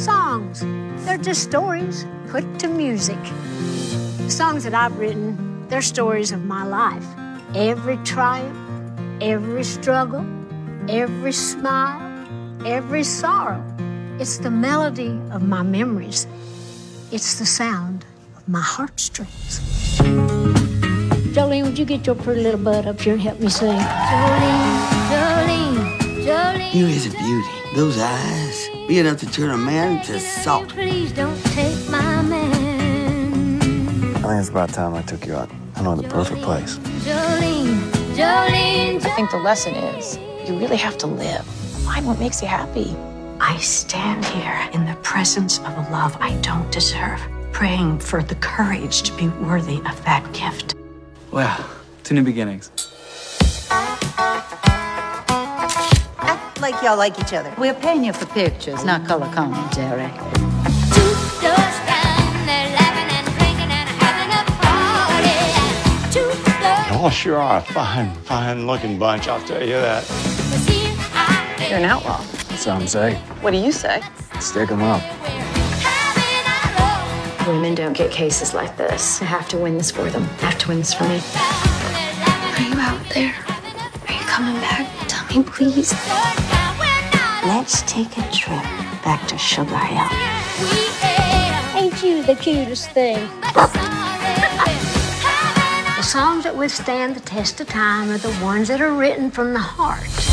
songs. They're just stories put to music. Songs that I've written, they're stories of my life. Every triumph, every struggle, every smile, every sorrow. It's the melody of my memories. It's the sound of my heartstrings. Jolene, would you get your pretty little butt up here and help me sing? Jolene, Jolene. You is a beauty. Those eyes, be enough to turn a man to salt. Please don't take my man. I think it's about time I took you out. I know the perfect place. Jolene, Jolene, I think the lesson is you really have to live. Find what makes you happy. I stand here in the presence of a love I don't deserve, praying for the courage to be worthy of that gift. Well, to new beginnings. Like y'all like each other. We're paying you for pictures, not color commentary. two doors down, they're laughing and drinking and having a party. Two doors Y'all sure are a fine, fine looking bunch, I'll tell you that. was here, I You're an outlaw. Some say, What do you say? stick 'em up. having our own. Women don't get cases like this. I have to win this for them. I have to win this for me. Are you out there? Are you coming back? Tell me, please. Let's take a trip back to Sugar Hill. Ain't you the cutest thing? The songs that withstand the test of time are the ones that are written from the heart.